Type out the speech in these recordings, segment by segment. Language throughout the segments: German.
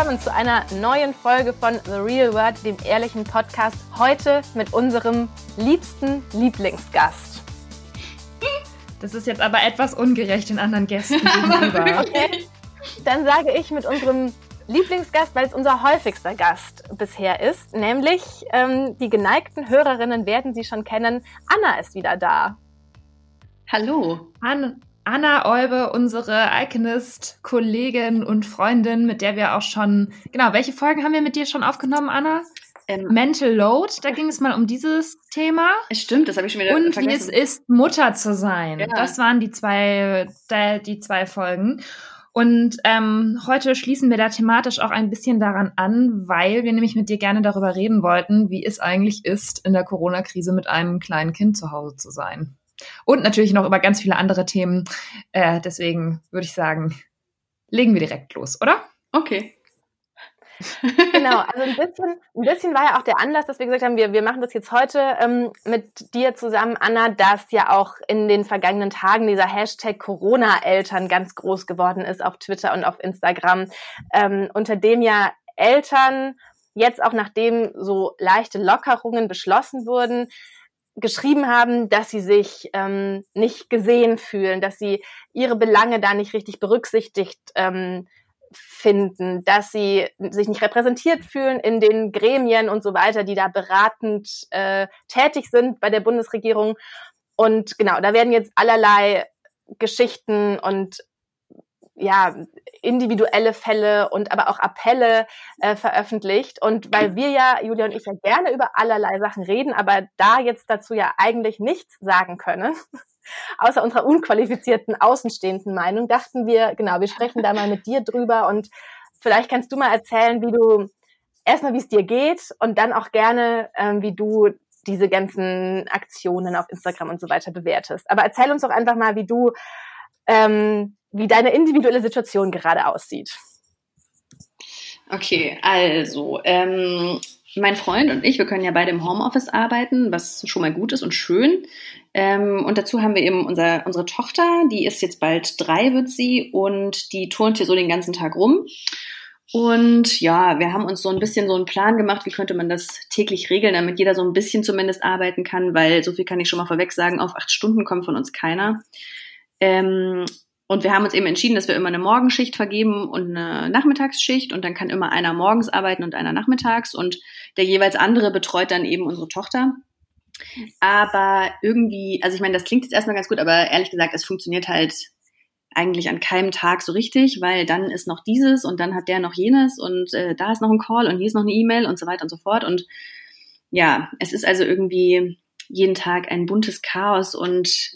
Willkommen zu einer neuen Folge von The Real World, dem ehrlichen Podcast. Heute mit unserem liebsten Lieblingsgast. Das ist jetzt aber etwas ungerecht den anderen Gästen gegenüber. Okay. Dann sage ich mit unserem Lieblingsgast, weil es unser häufigster Gast bisher ist, nämlich ähm, die geneigten Hörerinnen werden Sie schon kennen. Anna ist wieder da. Hallo. An Anna Olbe, unsere Iconist-Kollegin und Freundin, mit der wir auch schon, genau, welche Folgen haben wir mit dir schon aufgenommen, Anna? Ähm, Mental Load, da ging es mal um dieses Thema. Stimmt, das habe ich schon wieder Und vergessen. wie es ist, Mutter zu sein. Ja. Das waren die zwei, die zwei Folgen. Und ähm, heute schließen wir da thematisch auch ein bisschen daran an, weil wir nämlich mit dir gerne darüber reden wollten, wie es eigentlich ist, in der Corona-Krise mit einem kleinen Kind zu Hause zu sein. Und natürlich noch über ganz viele andere Themen. Äh, deswegen würde ich sagen, legen wir direkt los, oder? Okay genau, also ein bisschen, ein bisschen war ja auch der Anlass, dass wir gesagt haben, wir, wir machen das jetzt heute ähm, mit dir zusammen, Anna, dass ja auch in den vergangenen Tagen dieser Hashtag Corona-Eltern ganz groß geworden ist auf Twitter und auf Instagram, ähm, unter dem ja Eltern jetzt auch nachdem so leichte Lockerungen beschlossen wurden, geschrieben haben, dass sie sich ähm, nicht gesehen fühlen, dass sie ihre Belange da nicht richtig berücksichtigt ähm, finden, dass sie sich nicht repräsentiert fühlen in den Gremien und so weiter, die da beratend äh, tätig sind bei der Bundesregierung. Und genau, da werden jetzt allerlei Geschichten und ja, individuelle Fälle und aber auch Appelle äh, veröffentlicht. Und weil wir ja, Julia und ich, ja gerne über allerlei Sachen reden, aber da jetzt dazu ja eigentlich nichts sagen können, außer unserer unqualifizierten, außenstehenden Meinung, dachten wir, genau, wir sprechen da mal mit dir drüber und vielleicht kannst du mal erzählen, wie du erstmal, wie es dir geht und dann auch gerne, ähm, wie du diese ganzen Aktionen auf Instagram und so weiter bewertest. Aber erzähl uns doch einfach mal, wie du, ähm, wie deine individuelle Situation gerade aussieht. Okay, also ähm, mein Freund und ich, wir können ja beide im Homeoffice arbeiten, was schon mal gut ist und schön. Ähm, und dazu haben wir eben unser, unsere Tochter, die ist jetzt bald drei, wird sie, und die turnt hier so den ganzen Tag rum. Und ja, wir haben uns so ein bisschen so einen Plan gemacht, wie könnte man das täglich regeln, damit jeder so ein bisschen zumindest arbeiten kann, weil so viel kann ich schon mal vorweg sagen, auf acht Stunden kommt von uns keiner. Ähm, und wir haben uns eben entschieden, dass wir immer eine Morgenschicht vergeben und eine Nachmittagsschicht und dann kann immer einer morgens arbeiten und einer nachmittags und der jeweils andere betreut dann eben unsere Tochter. Aber irgendwie, also ich meine, das klingt jetzt erstmal ganz gut, aber ehrlich gesagt, es funktioniert halt eigentlich an keinem Tag so richtig, weil dann ist noch dieses und dann hat der noch jenes und äh, da ist noch ein Call und hier ist noch eine E-Mail und so weiter und so fort. Und ja, es ist also irgendwie jeden Tag ein buntes Chaos und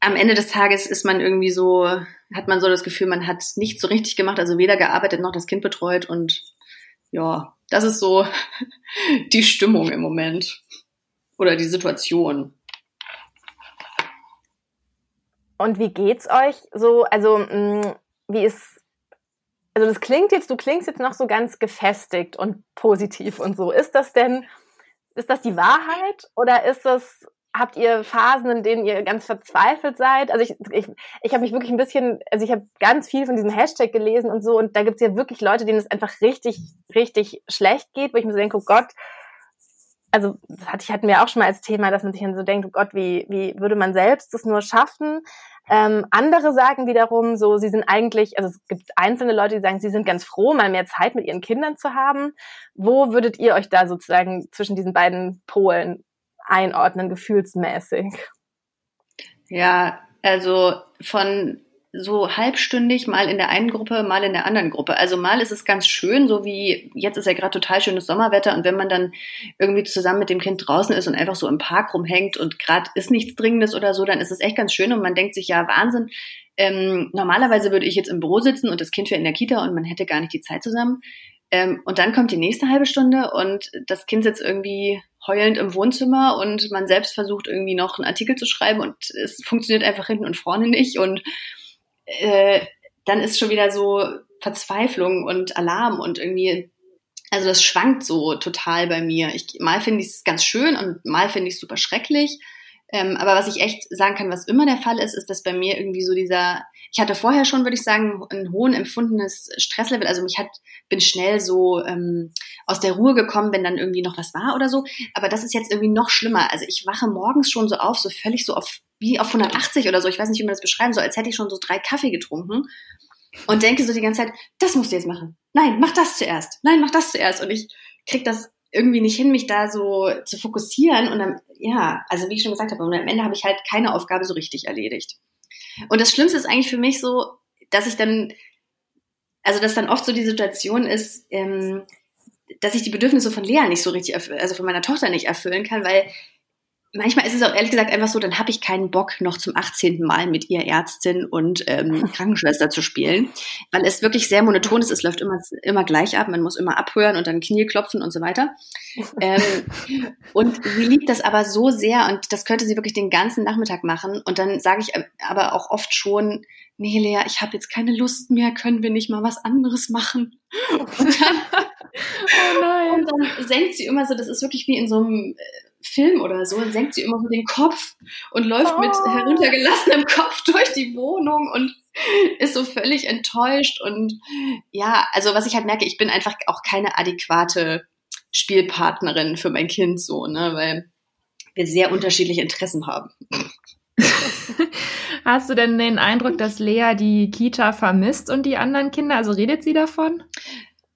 am Ende des Tages ist man irgendwie so, hat man so das Gefühl, man hat nichts so richtig gemacht, also weder gearbeitet noch das Kind betreut und ja, das ist so die Stimmung im Moment oder die Situation. Und wie geht's euch so? Also, mh, wie ist, also das klingt jetzt, du klingst jetzt noch so ganz gefestigt und positiv und so. Ist das denn, ist das die Wahrheit oder ist das habt ihr Phasen, in denen ihr ganz verzweifelt seid? Also ich, ich, ich habe mich wirklich ein bisschen, also ich habe ganz viel von diesem Hashtag gelesen und so und da gibt es ja wirklich Leute, denen es einfach richtig, richtig schlecht geht, wo ich mir so denke, oh Gott, also das hatte ich, hatten wir auch schon mal als Thema, dass man sich dann so denkt, oh Gott, wie, wie würde man selbst das nur schaffen? Ähm, andere sagen wiederum so, sie sind eigentlich, also es gibt einzelne Leute, die sagen, sie sind ganz froh, mal mehr Zeit mit ihren Kindern zu haben. Wo würdet ihr euch da sozusagen zwischen diesen beiden Polen einordnen, gefühlsmäßig? Ja, also von so halbstündig, mal in der einen Gruppe, mal in der anderen Gruppe. Also mal ist es ganz schön, so wie jetzt ist ja gerade total schönes Sommerwetter und wenn man dann irgendwie zusammen mit dem Kind draußen ist und einfach so im Park rumhängt und gerade ist nichts Dringendes oder so, dann ist es echt ganz schön und man denkt sich, ja, Wahnsinn. Ähm, normalerweise würde ich jetzt im Büro sitzen und das Kind wäre in der Kita und man hätte gar nicht die Zeit zusammen. Ähm, und dann kommt die nächste halbe Stunde und das Kind sitzt irgendwie heulend im Wohnzimmer und man selbst versucht irgendwie noch einen Artikel zu schreiben und es funktioniert einfach hinten und vorne nicht und äh, dann ist schon wieder so Verzweiflung und Alarm und irgendwie, also das schwankt so total bei mir. Ich, mal finde ich es ganz schön und mal finde ich es super schrecklich. Ähm, aber was ich echt sagen kann, was immer der Fall ist, ist, dass bei mir irgendwie so dieser, ich hatte vorher schon, würde ich sagen, ein hohen empfundenes Stresslevel. Also mich hat, bin schnell so ähm, aus der Ruhe gekommen, wenn dann irgendwie noch was war oder so. Aber das ist jetzt irgendwie noch schlimmer. Also ich wache morgens schon so auf, so völlig so auf, wie auf 180 oder so. Ich weiß nicht, wie man das beschreiben soll, als hätte ich schon so drei Kaffee getrunken und denke so die ganze Zeit, das musst du jetzt machen. Nein, mach das zuerst. Nein, mach das zuerst. Und ich krieg das irgendwie nicht hin, mich da so zu fokussieren. Und dann, ja, also wie ich schon gesagt habe, am Ende habe ich halt keine Aufgabe so richtig erledigt. Und das Schlimmste ist eigentlich für mich so, dass ich dann, also dass dann oft so die Situation ist, ähm, dass ich die Bedürfnisse von Lea nicht so richtig, also von meiner Tochter nicht erfüllen kann, weil manchmal ist es auch ehrlich gesagt einfach so, dann habe ich keinen Bock, noch zum 18. Mal mit ihr Ärztin und ähm, Krankenschwester zu spielen, weil es wirklich sehr monoton ist. Es läuft immer, immer gleich ab. Man muss immer abhören und dann Knie klopfen und so weiter. Ähm, und sie liebt das aber so sehr und das könnte sie wirklich den ganzen Nachmittag machen. Und dann sage ich aber auch oft schon, nee, Lea, ich habe jetzt keine Lust mehr, können wir nicht mal was anderes machen? Und dann, oh nein. Und dann senkt sie immer so, das ist wirklich wie in so einem äh, Film oder so, senkt sie immer so den Kopf und läuft oh. mit heruntergelassenem Kopf durch die Wohnung und ist so völlig enttäuscht. Und ja, also was ich halt merke, ich bin einfach auch keine adäquate Spielpartnerin für mein Kind so, ne, weil wir sehr unterschiedliche Interessen haben. Hast du denn den Eindruck, dass Lea die Kita vermisst und die anderen Kinder? Also redet sie davon?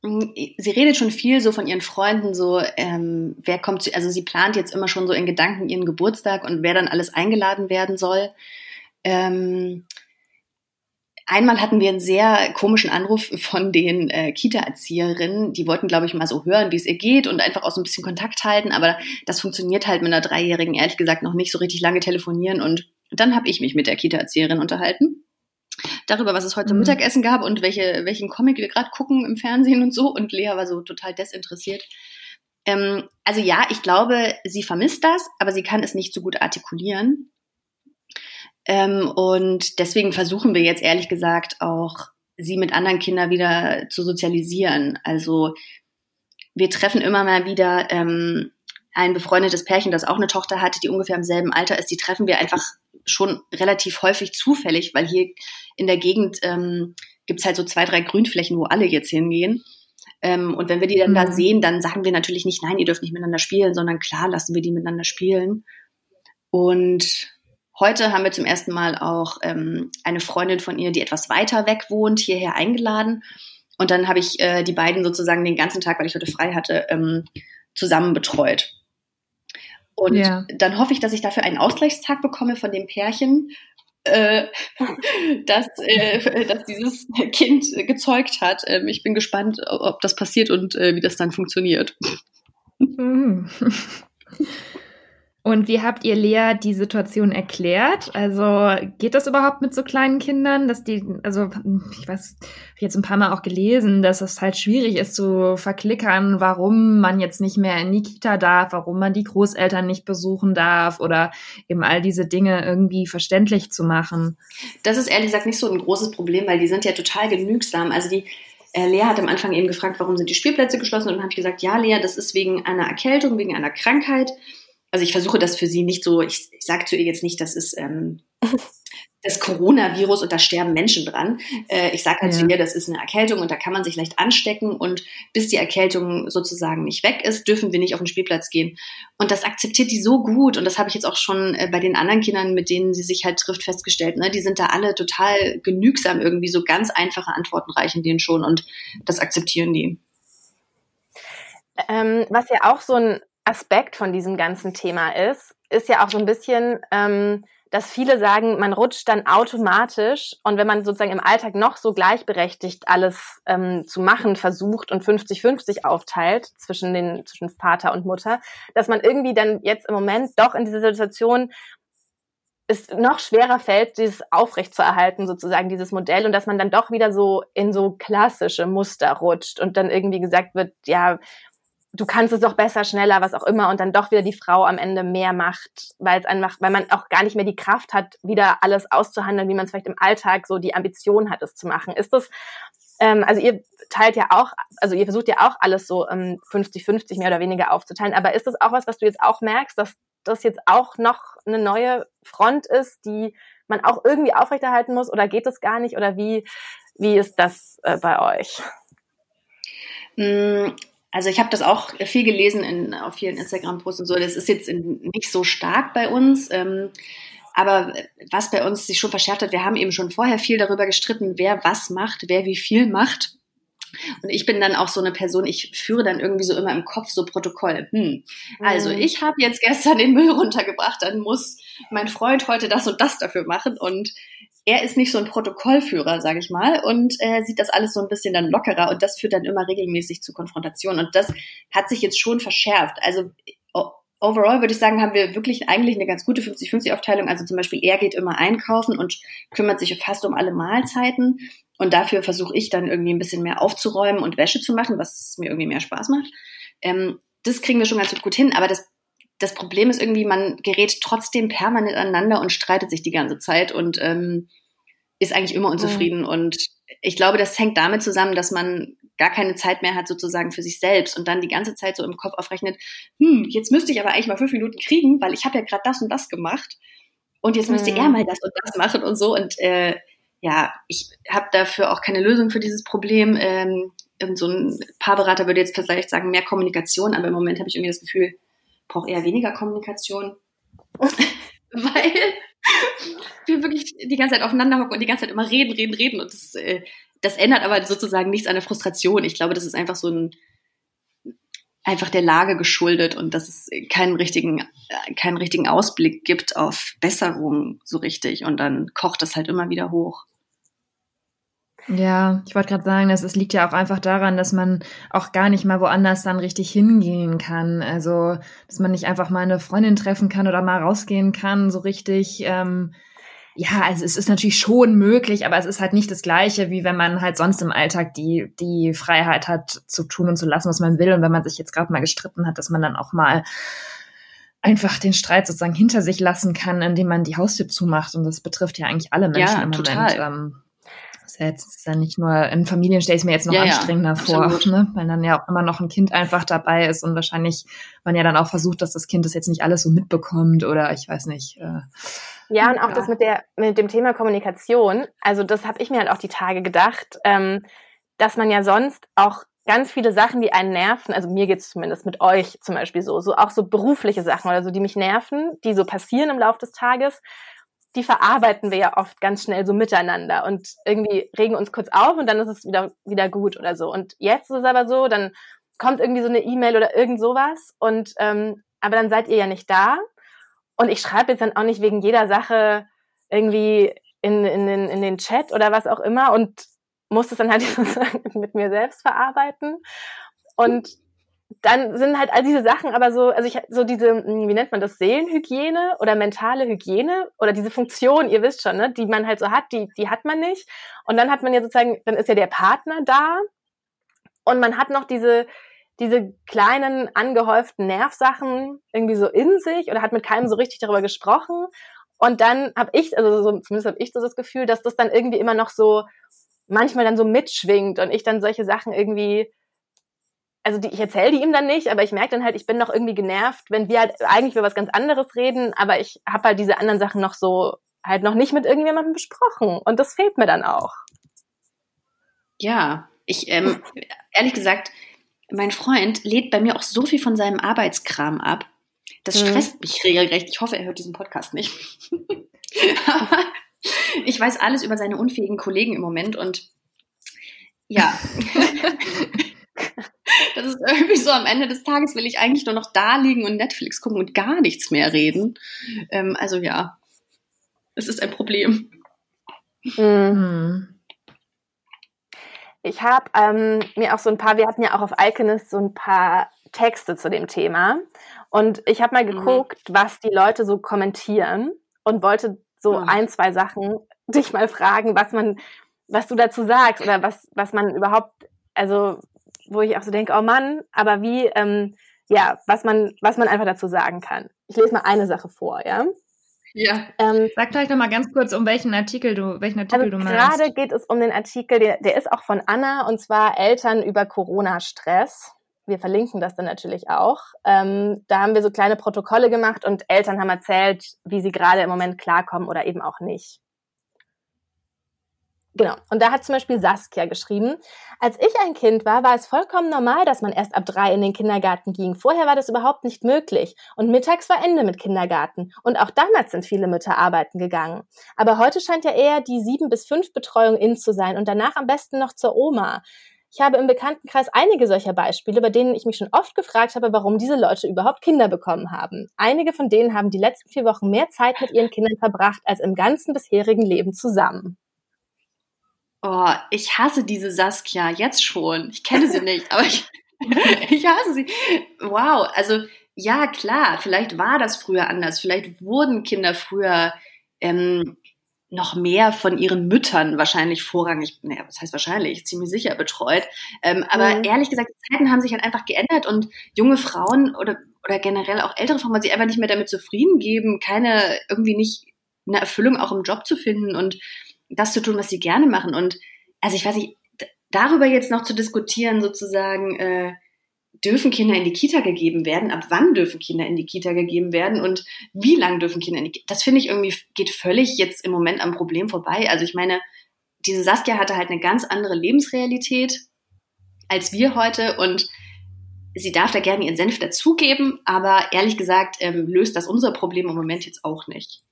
Sie redet schon viel so von ihren Freunden, so ähm, wer kommt, zu, also sie plant jetzt immer schon so in Gedanken ihren Geburtstag und wer dann alles eingeladen werden soll. Ähm, einmal hatten wir einen sehr komischen Anruf von den äh, Kita-Erzieherinnen, die wollten, glaube ich, mal so hören, wie es ihr geht und einfach auch so ein bisschen Kontakt halten, aber das funktioniert halt mit einer Dreijährigen ehrlich gesagt noch nicht so richtig lange telefonieren und dann habe ich mich mit der Kita-Erzieherin unterhalten darüber, was es heute mhm. Mittagessen gab und welche, welchen Comic wir gerade gucken im Fernsehen und so. Und Lea war so total desinteressiert. Ähm, also ja, ich glaube, sie vermisst das, aber sie kann es nicht so gut artikulieren. Ähm, und deswegen versuchen wir jetzt ehrlich gesagt auch, sie mit anderen Kindern wieder zu sozialisieren. Also wir treffen immer mal wieder ähm, ein befreundetes Pärchen, das auch eine Tochter hatte, die ungefähr im selben Alter ist. Die treffen wir einfach schon relativ häufig zufällig, weil hier in der Gegend ähm, gibt halt so zwei, drei Grünflächen, wo alle jetzt hingehen. Ähm, und wenn wir die dann mhm. da sehen, dann sagen wir natürlich nicht, nein, ihr dürft nicht miteinander spielen, sondern klar lassen wir die miteinander spielen. Und heute haben wir zum ersten Mal auch ähm, eine Freundin von ihr, die etwas weiter weg wohnt, hierher eingeladen. Und dann habe ich äh, die beiden sozusagen den ganzen Tag, weil ich heute frei hatte, ähm, zusammen betreut. Und ja. dann hoffe ich, dass ich dafür einen Ausgleichstag bekomme von dem Pärchen, äh, dass, äh, dass dieses Kind gezeugt hat. Ähm, ich bin gespannt, ob das passiert und äh, wie das dann funktioniert. Mhm. Und wie habt ihr Lea die Situation erklärt? Also geht das überhaupt mit so kleinen Kindern, dass die, also ich weiß, ich jetzt ein paar Mal auch gelesen, dass es halt schwierig ist zu verklickern, warum man jetzt nicht mehr in die Kita darf, warum man die Großeltern nicht besuchen darf oder eben all diese Dinge irgendwie verständlich zu machen. Das ist ehrlich gesagt nicht so ein großes Problem, weil die sind ja total genügsam. Also die äh, Lea hat am Anfang eben gefragt, warum sind die Spielplätze geschlossen und dann habe ich gesagt, ja Lea, das ist wegen einer Erkältung, wegen einer Krankheit also ich versuche das für sie nicht so, ich, ich sage zu ihr jetzt nicht, das ist ähm, das Coronavirus und da sterben Menschen dran. Äh, ich sage halt ja. zu ihr, das ist eine Erkältung und da kann man sich leicht anstecken und bis die Erkältung sozusagen nicht weg ist, dürfen wir nicht auf den Spielplatz gehen. Und das akzeptiert die so gut und das habe ich jetzt auch schon äh, bei den anderen Kindern, mit denen sie sich halt trifft, festgestellt. Ne? Die sind da alle total genügsam irgendwie, so ganz einfache Antworten reichen denen schon und das akzeptieren die. Ähm, was ja auch so ein Aspekt von diesem ganzen Thema ist, ist ja auch so ein bisschen, ähm, dass viele sagen, man rutscht dann automatisch und wenn man sozusagen im Alltag noch so gleichberechtigt alles ähm, zu machen versucht und 50-50 aufteilt zwischen den zwischen Vater und Mutter, dass man irgendwie dann jetzt im Moment doch in dieser Situation es noch schwerer fällt, dieses aufrechtzuerhalten, sozusagen dieses Modell und dass man dann doch wieder so in so klassische Muster rutscht und dann irgendwie gesagt wird, ja, du kannst es doch besser, schneller, was auch immer, und dann doch wieder die Frau am Ende mehr macht, weil es einfach, weil man auch gar nicht mehr die Kraft hat, wieder alles auszuhandeln, wie man es vielleicht im Alltag so die Ambition hat, es zu machen. Ist das, ähm, also ihr teilt ja auch, also ihr versucht ja auch alles so ähm, 50-50 mehr oder weniger aufzuteilen, aber ist das auch was, was du jetzt auch merkst, dass das jetzt auch noch eine neue Front ist, die man auch irgendwie aufrechterhalten muss oder geht es gar nicht oder wie, wie ist das äh, bei euch? Also ich habe das auch viel gelesen in, auf vielen Instagram-Posts und so. Das ist jetzt nicht so stark bei uns. Ähm, aber was bei uns sich schon verschärft hat, wir haben eben schon vorher viel darüber gestritten, wer was macht, wer wie viel macht. Und ich bin dann auch so eine Person, ich führe dann irgendwie so immer im Kopf so Protokoll. Hm, also mhm. ich habe jetzt gestern den Müll runtergebracht, dann muss mein Freund heute das und das dafür machen. Und er ist nicht so ein Protokollführer, sage ich mal, und äh, sieht das alles so ein bisschen dann lockerer und das führt dann immer regelmäßig zu Konfrontation. Und das hat sich jetzt schon verschärft. Also overall würde ich sagen, haben wir wirklich eigentlich eine ganz gute 50-50-Aufteilung. Also zum Beispiel, er geht immer einkaufen und kümmert sich fast um alle Mahlzeiten. Und dafür versuche ich dann irgendwie ein bisschen mehr aufzuräumen und Wäsche zu machen, was mir irgendwie mehr Spaß macht. Ähm, das kriegen wir schon ganz gut hin. Aber das, das Problem ist irgendwie, man gerät trotzdem permanent aneinander und streitet sich die ganze Zeit und ähm, ist eigentlich immer unzufrieden. Mhm. Und ich glaube, das hängt damit zusammen, dass man gar keine Zeit mehr hat sozusagen für sich selbst und dann die ganze Zeit so im Kopf aufrechnet, hm, jetzt müsste ich aber eigentlich mal fünf Minuten kriegen, weil ich habe ja gerade das und das gemacht und jetzt müsste mhm. er mal das und das machen und so und äh, ja, ich habe dafür auch keine Lösung für dieses Problem. Ähm, so ein Paarberater würde jetzt vielleicht sagen, mehr Kommunikation, aber im Moment habe ich irgendwie das Gefühl, brauche eher weniger Kommunikation, weil wir wirklich die ganze Zeit aufeinander hocken und die ganze Zeit immer reden, reden, reden und das äh, das ändert aber sozusagen nichts an der Frustration. Ich glaube, das ist einfach so ein einfach der Lage geschuldet und dass es keinen richtigen, keinen richtigen Ausblick gibt auf Besserung so richtig und dann kocht das halt immer wieder hoch. Ja, ich wollte gerade sagen, dass es liegt ja auch einfach daran, dass man auch gar nicht mal woanders dann richtig hingehen kann. Also, dass man nicht einfach mal eine Freundin treffen kann oder mal rausgehen kann, so richtig. Ähm, ja, also es ist natürlich schon möglich, aber es ist halt nicht das Gleiche, wie wenn man halt sonst im Alltag die, die Freiheit hat, zu tun und zu lassen, was man will. Und wenn man sich jetzt gerade mal gestritten hat, dass man dann auch mal einfach den Streit sozusagen hinter sich lassen kann, indem man die Haustür zumacht. Und das betrifft ja eigentlich alle Menschen ja, im total. Moment. Ähm, ist ja jetzt ist ja nicht nur in Familien stelle ich mir jetzt noch ja, anstrengender ja, vor, ne? weil dann ja auch immer noch ein Kind einfach dabei ist und wahrscheinlich man ja dann auch versucht, dass das Kind das jetzt nicht alles so mitbekommt oder ich weiß nicht. Äh, ja, und auch ja. das mit der mit dem Thema Kommunikation. Also das habe ich mir halt auch die Tage gedacht, ähm, dass man ja sonst auch ganz viele Sachen, die einen nerven, also mir geht's zumindest mit euch zum Beispiel so, so auch so berufliche Sachen oder so, die mich nerven, die so passieren im Laufe des Tages, die verarbeiten wir ja oft ganz schnell so miteinander und irgendwie regen uns kurz auf und dann ist es wieder, wieder gut oder so. Und jetzt ist es aber so, dann kommt irgendwie so eine E-Mail oder irgend sowas und ähm, aber dann seid ihr ja nicht da und ich schreibe jetzt dann auch nicht wegen jeder Sache irgendwie in, in, den, in den Chat oder was auch immer und muss es dann halt mit mir selbst verarbeiten. Und dann sind halt all diese Sachen aber so, also ich so diese, hm, wie nennt man das, Seelenhygiene oder mentale Hygiene oder diese Funktion, ihr wisst schon, ne, die man halt so hat, die, die hat man nicht. Und dann hat man ja sozusagen, dann ist ja der Partner da und man hat noch diese, diese kleinen angehäuften Nervsachen irgendwie so in sich oder hat mit keinem so richtig darüber gesprochen. Und dann habe ich, also so, zumindest habe ich so das Gefühl, dass das dann irgendwie immer noch so manchmal dann so mitschwingt und ich dann solche Sachen irgendwie, also die, ich erzähle die ihm dann nicht, aber ich merke dann halt, ich bin noch irgendwie genervt, wenn wir halt eigentlich über was ganz anderes reden, aber ich habe halt diese anderen Sachen noch so halt noch nicht mit irgendjemandem besprochen und das fehlt mir dann auch. Ja, ich ähm, ehrlich gesagt, mein Freund lädt bei mir auch so viel von seinem Arbeitskram ab. Das mhm. stresst mhm. mich regelrecht. Ich hoffe, er hört diesen Podcast nicht. Aber ich weiß alles über seine unfähigen Kollegen im Moment und ja. das ist irgendwie so, am Ende des Tages will ich eigentlich nur noch da liegen und Netflix gucken und gar nichts mehr reden. Ähm, also ja, es ist ein Problem. Mhm. Ich habe ähm, mir auch so ein paar, wir hatten ja auch auf Alchemist so ein paar Texte zu dem Thema. Und ich habe mal mhm. geguckt, mhm. was die Leute so kommentieren und wollte so mhm. ein, zwei Sachen dich mal fragen, was man, was du dazu sagst oder was, was man überhaupt, also wo ich auch so denke, oh Mann, aber wie, ähm, ja, was man, was man einfach dazu sagen kann. Ich lese mal eine Sache vor, ja. Ja. Ähm, Sag gleich noch mal ganz kurz, um welchen Artikel du, welchen Artikel also du meinst. Gerade geht es um den Artikel, der, der ist auch von Anna und zwar Eltern über Corona-Stress. Wir verlinken das dann natürlich auch. Ähm, da haben wir so kleine Protokolle gemacht und Eltern haben erzählt, wie sie gerade im Moment klarkommen oder eben auch nicht. Genau. Und da hat zum Beispiel Saskia geschrieben, als ich ein Kind war, war es vollkommen normal, dass man erst ab drei in den Kindergarten ging. Vorher war das überhaupt nicht möglich. Und mittags war Ende mit Kindergarten. Und auch damals sind viele Mütter arbeiten gegangen. Aber heute scheint ja eher die sieben bis fünf Betreuung in zu sein und danach am besten noch zur Oma. Ich habe im Bekanntenkreis einige solcher Beispiele, bei denen ich mich schon oft gefragt habe, warum diese Leute überhaupt Kinder bekommen haben. Einige von denen haben die letzten vier Wochen mehr Zeit mit ihren Kindern verbracht als im ganzen bisherigen Leben zusammen. Oh, ich hasse diese Saskia jetzt schon. Ich kenne sie nicht, aber ich, ich hasse sie. Wow, also ja, klar, vielleicht war das früher anders. Vielleicht wurden Kinder früher ähm, noch mehr von ihren Müttern wahrscheinlich vorrangig, naja, was heißt wahrscheinlich, ziemlich sicher betreut. Ähm, aber mhm. ehrlich gesagt, die Zeiten haben sich halt einfach geändert und junge Frauen oder, oder generell auch ältere Frauen, weil sie einfach nicht mehr damit zufrieden geben, keine, irgendwie nicht eine Erfüllung auch im Job zu finden und das zu tun, was sie gerne machen. Und also ich weiß nicht, darüber jetzt noch zu diskutieren, sozusagen, äh, dürfen Kinder in die Kita gegeben werden? Ab wann dürfen Kinder in die Kita gegeben werden? Und wie lange dürfen Kinder in die Kita? Das finde ich irgendwie geht völlig jetzt im Moment am Problem vorbei. Also ich meine, diese Saskia hatte halt eine ganz andere Lebensrealität als wir heute und sie darf da gerne ihren Senf dazugeben, aber ehrlich gesagt ähm, löst das unser Problem im Moment jetzt auch nicht.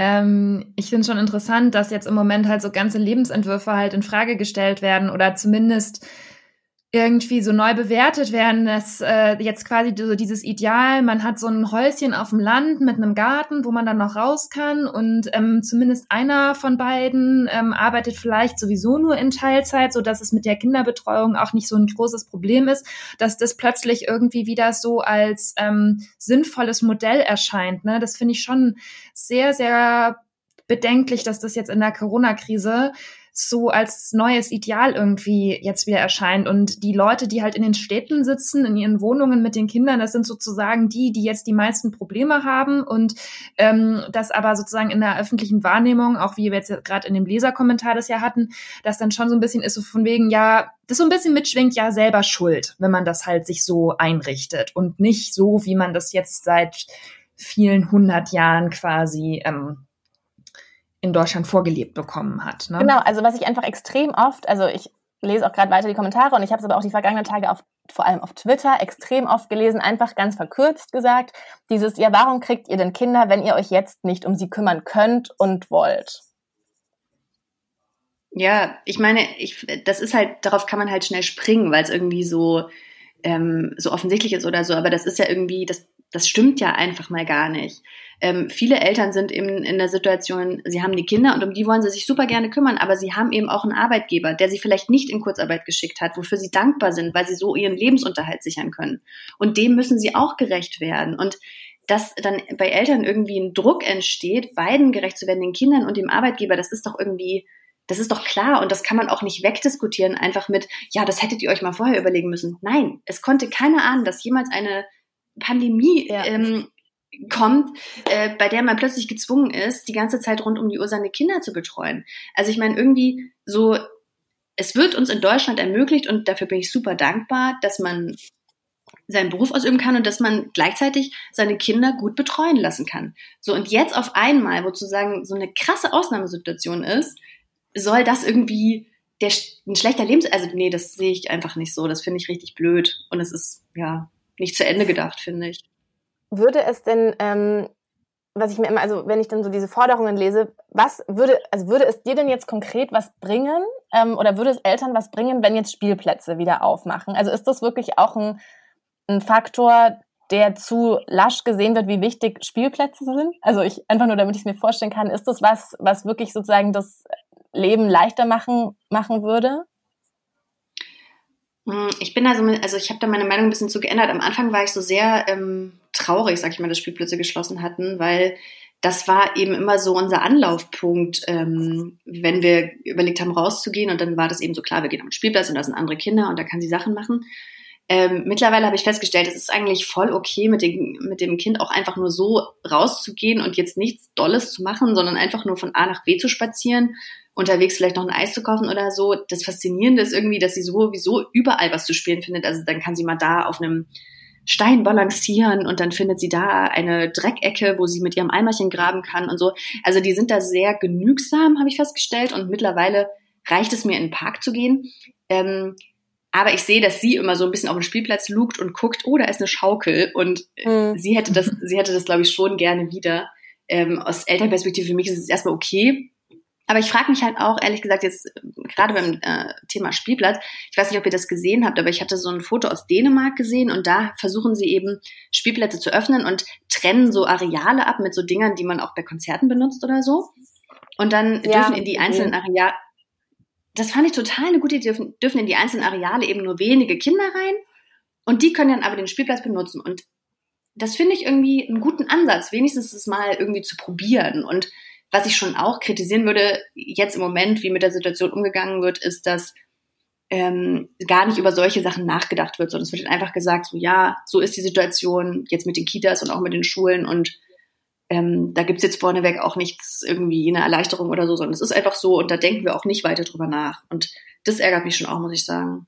Ähm, ich finde schon interessant, dass jetzt im Moment halt so ganze Lebensentwürfe halt in Frage gestellt werden oder zumindest irgendwie so neu bewertet werden, dass äh, jetzt quasi so dieses Ideal, man hat so ein Häuschen auf dem Land mit einem Garten, wo man dann noch raus kann und ähm, zumindest einer von beiden ähm, arbeitet vielleicht sowieso nur in Teilzeit, so dass es mit der Kinderbetreuung auch nicht so ein großes Problem ist, dass das plötzlich irgendwie wieder so als ähm, sinnvolles Modell erscheint. Ne? Das finde ich schon sehr, sehr bedenklich, dass das jetzt in der Corona-Krise so als neues Ideal irgendwie jetzt wieder erscheint. Und die Leute, die halt in den Städten sitzen, in ihren Wohnungen mit den Kindern, das sind sozusagen die, die jetzt die meisten Probleme haben und ähm, das aber sozusagen in der öffentlichen Wahrnehmung, auch wie wir jetzt gerade in dem Leserkommentar das ja hatten, das dann schon so ein bisschen ist so von wegen, ja, das so ein bisschen mitschwingt, ja, selber schuld, wenn man das halt sich so einrichtet und nicht so, wie man das jetzt seit vielen hundert Jahren quasi ähm, in Deutschland vorgelebt bekommen hat. Ne? Genau, also was ich einfach extrem oft, also ich lese auch gerade weiter die Kommentare und ich habe es aber auch die vergangenen Tage auf, vor allem auf Twitter extrem oft gelesen, einfach ganz verkürzt gesagt, dieses, ja, warum kriegt ihr denn Kinder, wenn ihr euch jetzt nicht um sie kümmern könnt und wollt? Ja, ich meine, ich, das ist halt, darauf kann man halt schnell springen, weil es irgendwie so, ähm, so offensichtlich ist oder so, aber das ist ja irgendwie, das, das stimmt ja einfach mal gar nicht. Ähm, viele Eltern sind eben in der Situation, sie haben die Kinder und um die wollen sie sich super gerne kümmern, aber sie haben eben auch einen Arbeitgeber, der sie vielleicht nicht in Kurzarbeit geschickt hat, wofür sie dankbar sind, weil sie so ihren Lebensunterhalt sichern können. Und dem müssen sie auch gerecht werden. Und dass dann bei Eltern irgendwie ein Druck entsteht, beiden gerecht zu werden, den Kindern und dem Arbeitgeber, das ist doch irgendwie, das ist doch klar und das kann man auch nicht wegdiskutieren, einfach mit, ja, das hättet ihr euch mal vorher überlegen müssen. Nein, es konnte keiner ahnen, dass jemals eine Pandemie ja. ähm, kommt, äh, bei der man plötzlich gezwungen ist, die ganze Zeit rund um die Uhr seine Kinder zu betreuen. Also ich meine, irgendwie so, es wird uns in Deutschland ermöglicht und dafür bin ich super dankbar, dass man seinen Beruf ausüben kann und dass man gleichzeitig seine Kinder gut betreuen lassen kann. So, und jetzt auf einmal, wo sozusagen so eine krasse Ausnahmesituation ist, soll das irgendwie der, ein schlechter Lebens... Also nee, das sehe ich einfach nicht so. Das finde ich richtig blöd. Und es ist, ja, nicht zu Ende gedacht, finde ich würde es denn, ähm, was ich mir immer, also wenn ich dann so diese Forderungen lese, was würde, also würde es dir denn jetzt konkret was bringen ähm, oder würde es Eltern was bringen, wenn jetzt Spielplätze wieder aufmachen? Also ist das wirklich auch ein, ein Faktor, der zu lasch gesehen wird, wie wichtig Spielplätze sind? Also ich einfach nur, damit ich es mir vorstellen kann, ist das was, was wirklich sozusagen das Leben leichter machen, machen würde? Hm, ich bin also, also ich habe da meine Meinung ein bisschen zu geändert. Am Anfang war ich so sehr ähm, traurig, sag ich mal, dass Spielplätze geschlossen hatten, weil das war eben immer so unser Anlaufpunkt, ähm, wenn wir überlegt haben, rauszugehen. Und dann war das eben so klar, wir gehen am Spielplatz und da sind andere Kinder und da kann sie Sachen machen. Ähm, mittlerweile habe ich festgestellt, es ist eigentlich voll okay, mit dem, mit dem Kind auch einfach nur so rauszugehen und jetzt nichts Dolles zu machen, sondern einfach nur von A nach B zu spazieren, unterwegs vielleicht noch ein Eis zu kaufen oder so. Das Faszinierende ist irgendwie, dass sie sowieso überall was zu spielen findet. Also dann kann sie mal da auf einem Stein balancieren und dann findet sie da eine Dreckecke, wo sie mit ihrem Eimerchen graben kann und so. Also die sind da sehr genügsam, habe ich festgestellt. Und mittlerweile reicht es mir, in den Park zu gehen. Ähm, aber ich sehe, dass sie immer so ein bisschen auf den Spielplatz lugt und guckt, oh, da ist eine Schaukel. Und mhm. sie hätte das, sie hätte das, glaube ich, schon gerne wieder. Ähm, aus Elternperspektive für mich ist es erstmal okay. Aber ich frage mich halt auch, ehrlich gesagt, jetzt gerade beim äh, Thema Spielplatz, ich weiß nicht, ob ihr das gesehen habt, aber ich hatte so ein Foto aus Dänemark gesehen und da versuchen sie eben Spielplätze zu öffnen und trennen so Areale ab mit so Dingern, die man auch bei Konzerten benutzt oder so. Und dann ja, dürfen in die einzelnen Areale, das fand ich total eine gute Idee, dürfen, dürfen in die einzelnen Areale eben nur wenige Kinder rein und die können dann aber den Spielplatz benutzen. Und das finde ich irgendwie einen guten Ansatz, wenigstens das mal irgendwie zu probieren. Und was ich schon auch kritisieren würde, jetzt im Moment, wie mit der Situation umgegangen wird, ist, dass ähm, gar nicht über solche Sachen nachgedacht wird, sondern es wird einfach gesagt, so ja, so ist die Situation jetzt mit den Kitas und auch mit den Schulen und ähm, da gibt's jetzt vorneweg auch nichts irgendwie eine Erleichterung oder so, sondern es ist einfach so und da denken wir auch nicht weiter drüber nach. Und das ärgert mich schon auch, muss ich sagen.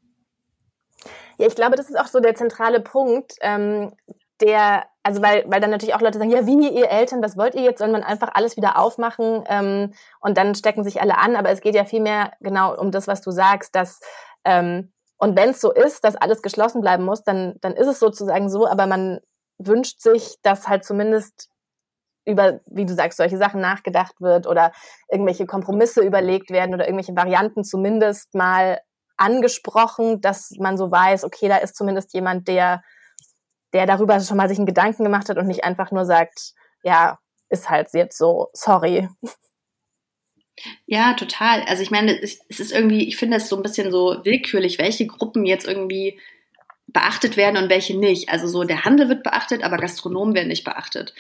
Ja, ich glaube, das ist auch so der zentrale Punkt, ähm, der, also weil, weil dann natürlich auch Leute sagen, ja, wie ihr Eltern, was wollt ihr jetzt? Soll man einfach alles wieder aufmachen ähm, und dann stecken sich alle an. Aber es geht ja vielmehr genau um das, was du sagst, dass ähm, und wenn es so ist, dass alles geschlossen bleiben muss, dann, dann ist es sozusagen so, aber man wünscht sich, dass halt zumindest über, wie du sagst, solche Sachen nachgedacht wird oder irgendwelche Kompromisse überlegt werden oder irgendwelche Varianten zumindest mal angesprochen, dass man so weiß, okay, da ist zumindest jemand, der, der darüber schon mal sich einen Gedanken gemacht hat und nicht einfach nur sagt, ja, ist halt jetzt so, sorry. Ja, total. Also ich meine, es ist irgendwie, ich finde es so ein bisschen so willkürlich, welche Gruppen jetzt irgendwie beachtet werden und welche nicht. Also so der Handel wird beachtet, aber Gastronomen werden nicht beachtet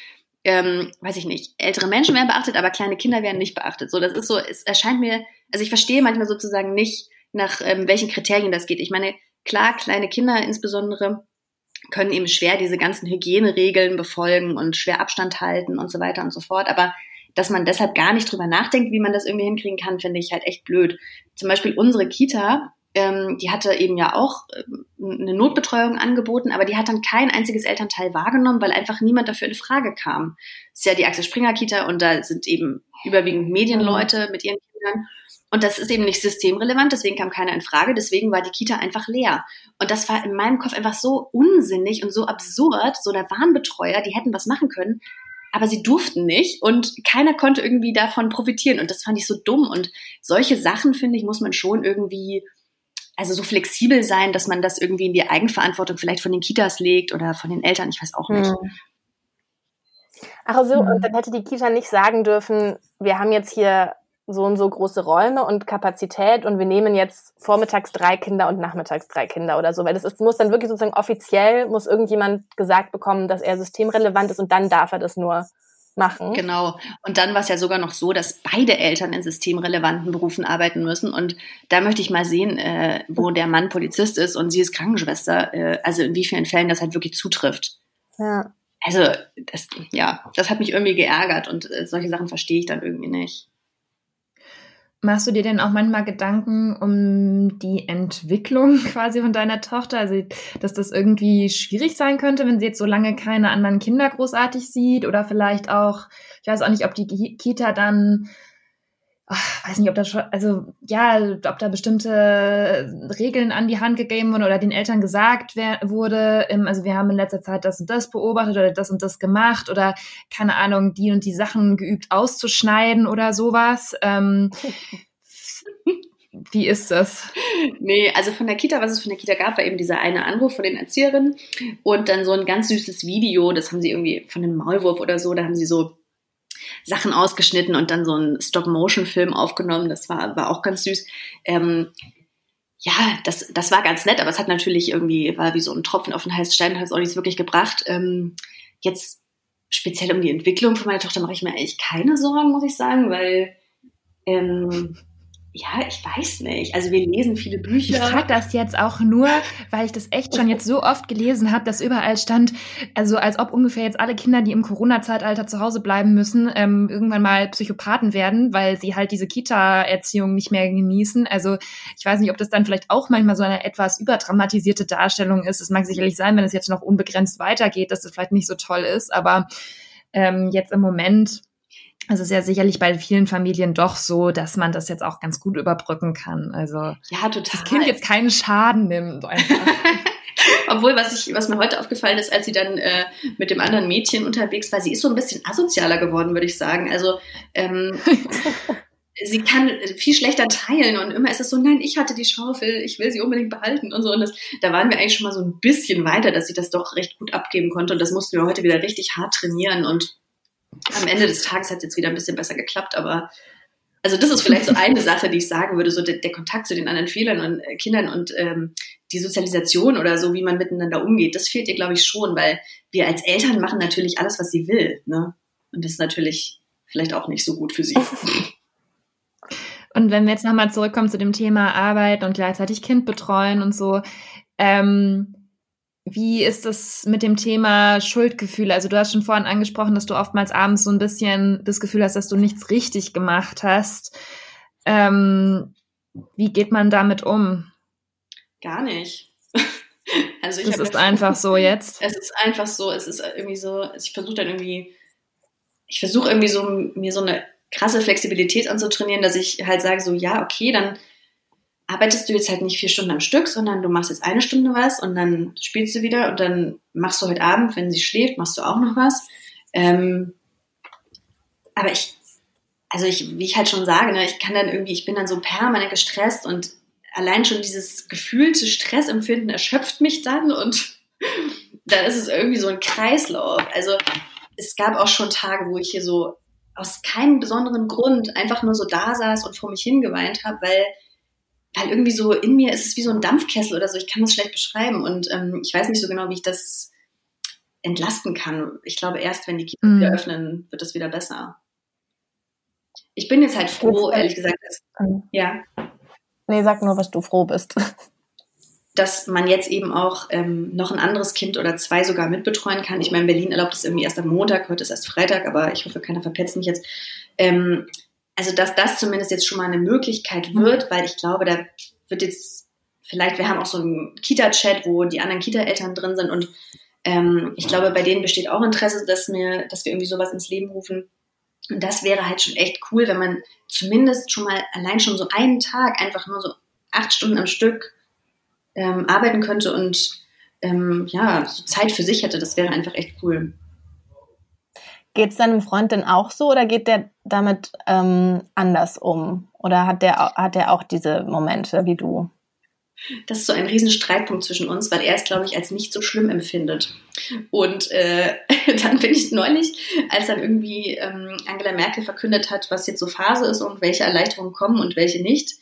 ähm, weiß ich nicht, ältere Menschen werden beachtet, aber kleine Kinder werden nicht beachtet. So, das ist so, es erscheint mir, also ich verstehe manchmal sozusagen nicht, nach ähm, welchen Kriterien das geht. Ich meine, klar, kleine Kinder insbesondere können eben schwer diese ganzen Hygieneregeln befolgen und schwer Abstand halten und so weiter und so fort. Aber dass man deshalb gar nicht drüber nachdenkt, wie man das irgendwie hinkriegen kann, finde ich halt echt blöd. Zum Beispiel unsere Kita ähm, die hatte eben ja auch ähm, eine Notbetreuung angeboten, aber die hat dann kein einziges Elternteil wahrgenommen, weil einfach niemand dafür in Frage kam. Das ist ja die Axel Springer Kita und da sind eben überwiegend Medienleute mit ihren Kindern. Und das ist eben nicht systemrelevant, deswegen kam keiner in Frage, deswegen war die Kita einfach leer. Und das war in meinem Kopf einfach so unsinnig und so absurd. So, da waren Betreuer, die hätten was machen können, aber sie durften nicht und keiner konnte irgendwie davon profitieren. Und das fand ich so dumm. Und solche Sachen, finde ich, muss man schon irgendwie also so flexibel sein, dass man das irgendwie in die Eigenverantwortung vielleicht von den Kitas legt oder von den Eltern, ich weiß auch nicht. Hm. Ach so, und dann hätte die Kita nicht sagen dürfen, wir haben jetzt hier so und so große Räume und Kapazität und wir nehmen jetzt vormittags drei Kinder und nachmittags drei Kinder oder so, weil das ist, muss dann wirklich sozusagen offiziell, muss irgendjemand gesagt bekommen, dass er systemrelevant ist und dann darf er das nur machen. Genau. Und dann war es ja sogar noch so, dass beide Eltern in systemrelevanten Berufen arbeiten müssen. Und da möchte ich mal sehen, äh, wo der Mann Polizist ist und sie ist Krankenschwester. Äh, also in wie vielen Fällen das halt wirklich zutrifft. Ja. Also, das, ja, das hat mich irgendwie geärgert und äh, solche Sachen verstehe ich dann irgendwie nicht. Machst du dir denn auch manchmal Gedanken um die Entwicklung quasi von deiner Tochter? Also, dass das irgendwie schwierig sein könnte, wenn sie jetzt so lange keine anderen Kinder großartig sieht oder vielleicht auch, ich weiß auch nicht, ob die Kita dann, ach, weiß nicht, ob da schon, also, ja, ob da bestimmte Regeln an die Hand gegeben wurden oder den Eltern gesagt wurde, also wir haben in letzter Zeit das und das beobachtet oder das und das gemacht oder keine Ahnung, die und die Sachen geübt auszuschneiden oder sowas. Ähm, wie ist das? Nee, also von der Kita, was es von der Kita gab, war eben dieser eine Anruf von den Erzieherinnen und dann so ein ganz süßes Video, das haben sie irgendwie von einem Maulwurf oder so, da haben sie so Sachen ausgeschnitten und dann so einen Stop-Motion-Film aufgenommen. Das war, war auch ganz süß. Ähm, ja, das, das war ganz nett, aber es hat natürlich irgendwie, war wie so ein Tropfen auf den heißen Stein, hat es auch nichts wirklich gebracht. Ähm, jetzt speziell um die Entwicklung von meiner Tochter mache ich mir eigentlich keine Sorgen, muss ich sagen, weil ähm, ja, ich weiß nicht. Also wir lesen viele Bücher. Ich frage das jetzt auch nur, weil ich das echt schon jetzt so oft gelesen habe, dass überall stand, also als ob ungefähr jetzt alle Kinder, die im Corona-Zeitalter zu Hause bleiben müssen, ähm, irgendwann mal Psychopathen werden, weil sie halt diese Kita-Erziehung nicht mehr genießen. Also ich weiß nicht, ob das dann vielleicht auch manchmal so eine etwas überdramatisierte Darstellung ist. Es mag sicherlich sein, wenn es jetzt noch unbegrenzt weitergeht, dass es vielleicht nicht so toll ist, aber ähm, jetzt im Moment es ist ja sicherlich bei vielen Familien doch so, dass man das jetzt auch ganz gut überbrücken kann. Also ja, total. das Kind jetzt keinen Schaden nimmt. Obwohl, was, ich, was mir heute aufgefallen ist, als sie dann äh, mit dem anderen Mädchen unterwegs war, sie ist so ein bisschen asozialer geworden, würde ich sagen. Also ähm, sie kann viel schlechter teilen und immer ist es so, nein, ich hatte die Schaufel, ich will sie unbedingt behalten und so. Und das, da waren wir eigentlich schon mal so ein bisschen weiter, dass sie das doch recht gut abgeben konnte. Und das mussten wir heute wieder richtig hart trainieren und am Ende des Tages hat es jetzt wieder ein bisschen besser geklappt, aber also das ist vielleicht so eine Sache, die ich sagen würde, so der, der Kontakt zu den anderen Fehlern und äh, Kindern und ähm, die Sozialisation oder so, wie man miteinander umgeht, das fehlt ihr, glaube ich, schon, weil wir als Eltern machen natürlich alles, was sie will, ne? Und das ist natürlich vielleicht auch nicht so gut für sie. Und wenn wir jetzt nochmal zurückkommen zu dem Thema Arbeit und gleichzeitig Kind betreuen und so, ähm, wie ist das mit dem Thema Schuldgefühle? Also du hast schon vorhin angesprochen, dass du oftmals abends so ein bisschen das Gefühl hast, dass du nichts richtig gemacht hast. Ähm, wie geht man damit um? Gar nicht. also ich das ist einfach so jetzt. Es ist einfach so. Es ist irgendwie so. Ich versuche dann irgendwie. Ich versuche irgendwie so mir so eine krasse Flexibilität anzutrainieren, dass ich halt sage so ja okay dann arbeitest du jetzt halt nicht vier Stunden am Stück, sondern du machst jetzt eine Stunde was und dann spielst du wieder und dann machst du heute Abend, wenn sie schläft, machst du auch noch was. Ähm, aber ich, also ich, wie ich halt schon sage, ne, ich kann dann irgendwie, ich bin dann so permanent gestresst und allein schon dieses gefühlte Stressempfinden erschöpft mich dann und dann ist es irgendwie so ein Kreislauf. Also es gab auch schon Tage, wo ich hier so aus keinem besonderen Grund einfach nur so da saß und vor mich hingeweint habe, weil weil irgendwie so in mir ist es wie so ein Dampfkessel oder so. Ich kann das schlecht beschreiben und ähm, ich weiß nicht so genau, wie ich das entlasten kann. Ich glaube, erst wenn die Kita mm. wieder öffnen, wird das wieder besser. Ich bin jetzt halt froh, ehrlich gesagt. Dass, ja. Nee, sag nur, was du froh bist. Dass man jetzt eben auch ähm, noch ein anderes Kind oder zwei sogar mitbetreuen kann. Ich meine, Berlin erlaubt es irgendwie erst am Montag, heute ist erst Freitag, aber ich hoffe, keiner verpetzt mich jetzt. Ähm, also dass das zumindest jetzt schon mal eine Möglichkeit mhm. wird, weil ich glaube, da wird jetzt vielleicht, wir haben auch so einen Kita-Chat, wo die anderen Kita-Eltern drin sind und ähm, ich glaube, bei denen besteht auch Interesse, dass wir, dass wir irgendwie sowas ins Leben rufen. Und das wäre halt schon echt cool, wenn man zumindest schon mal allein schon so einen Tag einfach nur so acht Stunden am Stück ähm, arbeiten könnte und ähm, ja, so Zeit für sich hätte. Das wäre einfach echt cool. Geht es deinem Freund denn auch so oder geht der damit ähm, anders um? Oder hat der, hat der auch diese Momente wie du? Das ist so ein riesen Streitpunkt zwischen uns, weil er es, glaube ich, als nicht so schlimm empfindet. Und äh, dann bin ich neulich, als dann irgendwie ähm, Angela Merkel verkündet hat, was jetzt so Phase ist und welche Erleichterungen kommen und welche nicht,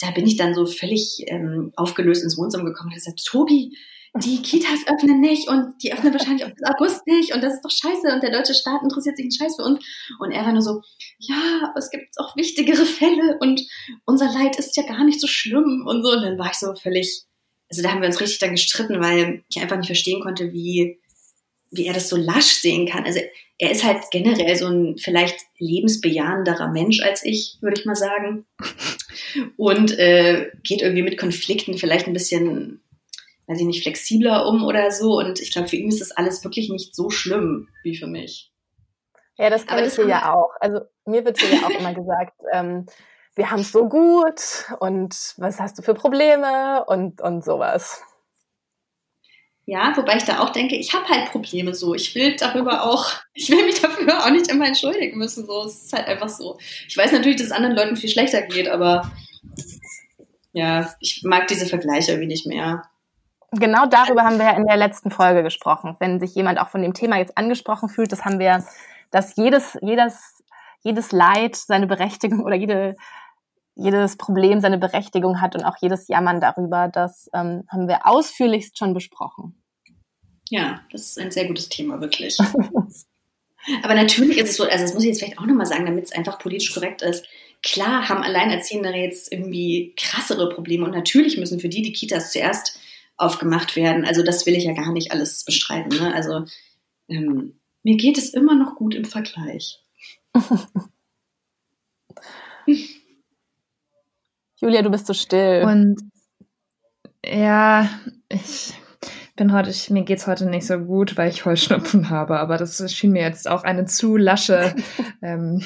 da bin ich dann so völlig ähm, aufgelöst ins Wohnzimmer gekommen und gesagt, Tobi, die Kitas öffnen nicht und die öffnen wahrscheinlich auch bis August nicht und das ist doch scheiße und der deutsche Staat interessiert sich einen Scheiß für uns. Und er war nur so, ja, es gibt auch wichtigere Fälle und unser Leid ist ja gar nicht so schlimm und so. Und dann war ich so völlig, also da haben wir uns richtig dann gestritten, weil ich einfach nicht verstehen konnte, wie, wie er das so lasch sehen kann. Also er ist halt generell so ein vielleicht lebensbejahenderer Mensch als ich, würde ich mal sagen. Und äh, geht irgendwie mit Konflikten vielleicht ein bisschen weiß ich nicht, flexibler um oder so. Und ich glaube, für ihn ist das alles wirklich nicht so schlimm wie für mich. Ja, das kann ich dir ja auch. Also mir wird hier ja auch immer gesagt, ähm, wir haben es so gut und was hast du für Probleme und, und sowas. Ja, wobei ich da auch denke, ich habe halt Probleme so. Ich will darüber auch, ich will mich dafür auch nicht immer entschuldigen müssen. So, es ist halt einfach so. Ich weiß natürlich, dass es anderen Leuten viel schlechter geht, aber ja, ich mag diese Vergleiche irgendwie nicht mehr. Genau darüber haben wir ja in der letzten Folge gesprochen. Wenn sich jemand auch von dem Thema jetzt angesprochen fühlt, das haben wir, dass jedes, jedes, jedes Leid seine Berechtigung oder jede, jedes Problem seine Berechtigung hat und auch jedes Jammern darüber, das ähm, haben wir ausführlichst schon besprochen. Ja, das ist ein sehr gutes Thema, wirklich. Aber natürlich ist es so, also das muss ich jetzt vielleicht auch nochmal sagen, damit es einfach politisch korrekt ist. klar haben Alleinerziehende jetzt irgendwie krassere Probleme und natürlich müssen für die die Kitas zuerst aufgemacht werden. Also das will ich ja gar nicht alles bestreiten. Ne? Also ähm, mir geht es immer noch gut im Vergleich. Julia, du bist so still. Und ja, ich bin heute, ich, mir geht's heute nicht so gut, weil ich Heuschnupfen habe, aber das schien mir jetzt auch eine zu lasche, ähm,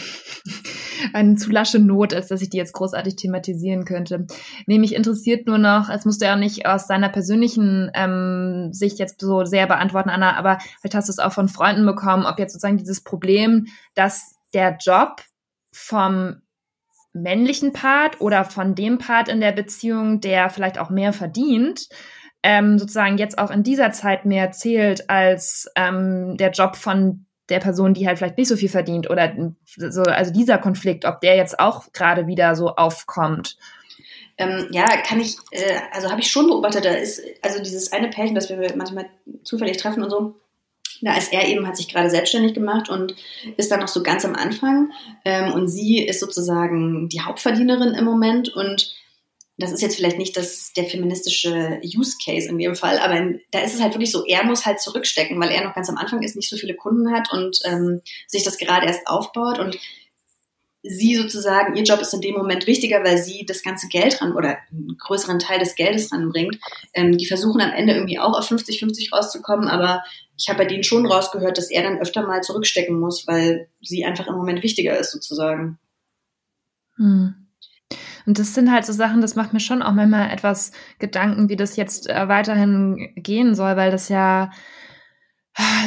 eine zu lasche Not, als dass ich die jetzt großartig thematisieren könnte. Nee, mich interessiert nur noch, es musst du ja nicht aus deiner persönlichen ähm, Sicht jetzt so sehr beantworten, Anna, aber vielleicht hast du es auch von Freunden bekommen, ob jetzt sozusagen dieses Problem, dass der Job vom männlichen Part oder von dem Part in der Beziehung, der vielleicht auch mehr verdient, ähm, sozusagen jetzt auch in dieser Zeit mehr zählt als ähm, der Job von der Person, die halt vielleicht nicht so viel verdient oder so, also dieser Konflikt, ob der jetzt auch gerade wieder so aufkommt. Ähm, ja, kann ich, äh, also habe ich schon beobachtet, da ist also dieses eine Pärchen, das wir manchmal zufällig treffen und so, da ist er eben, hat sich gerade selbstständig gemacht und ist dann noch so ganz am Anfang. Ähm, und sie ist sozusagen die Hauptverdienerin im Moment und das ist jetzt vielleicht nicht das, der feministische Use Case in dem Fall, aber in, da ist es halt wirklich so, er muss halt zurückstecken, weil er noch ganz am Anfang ist, nicht so viele Kunden hat und ähm, sich das gerade erst aufbaut und sie sozusagen, ihr Job ist in dem Moment wichtiger, weil sie das ganze Geld ran oder einen größeren Teil des Geldes ranbringt. Ähm, die versuchen am Ende irgendwie auch auf 50-50 rauszukommen, aber ich habe bei denen schon rausgehört, dass er dann öfter mal zurückstecken muss, weil sie einfach im Moment wichtiger ist sozusagen. Hm. Und das sind halt so Sachen, das macht mir schon auch manchmal etwas Gedanken, wie das jetzt äh, weiterhin gehen soll, weil das ja,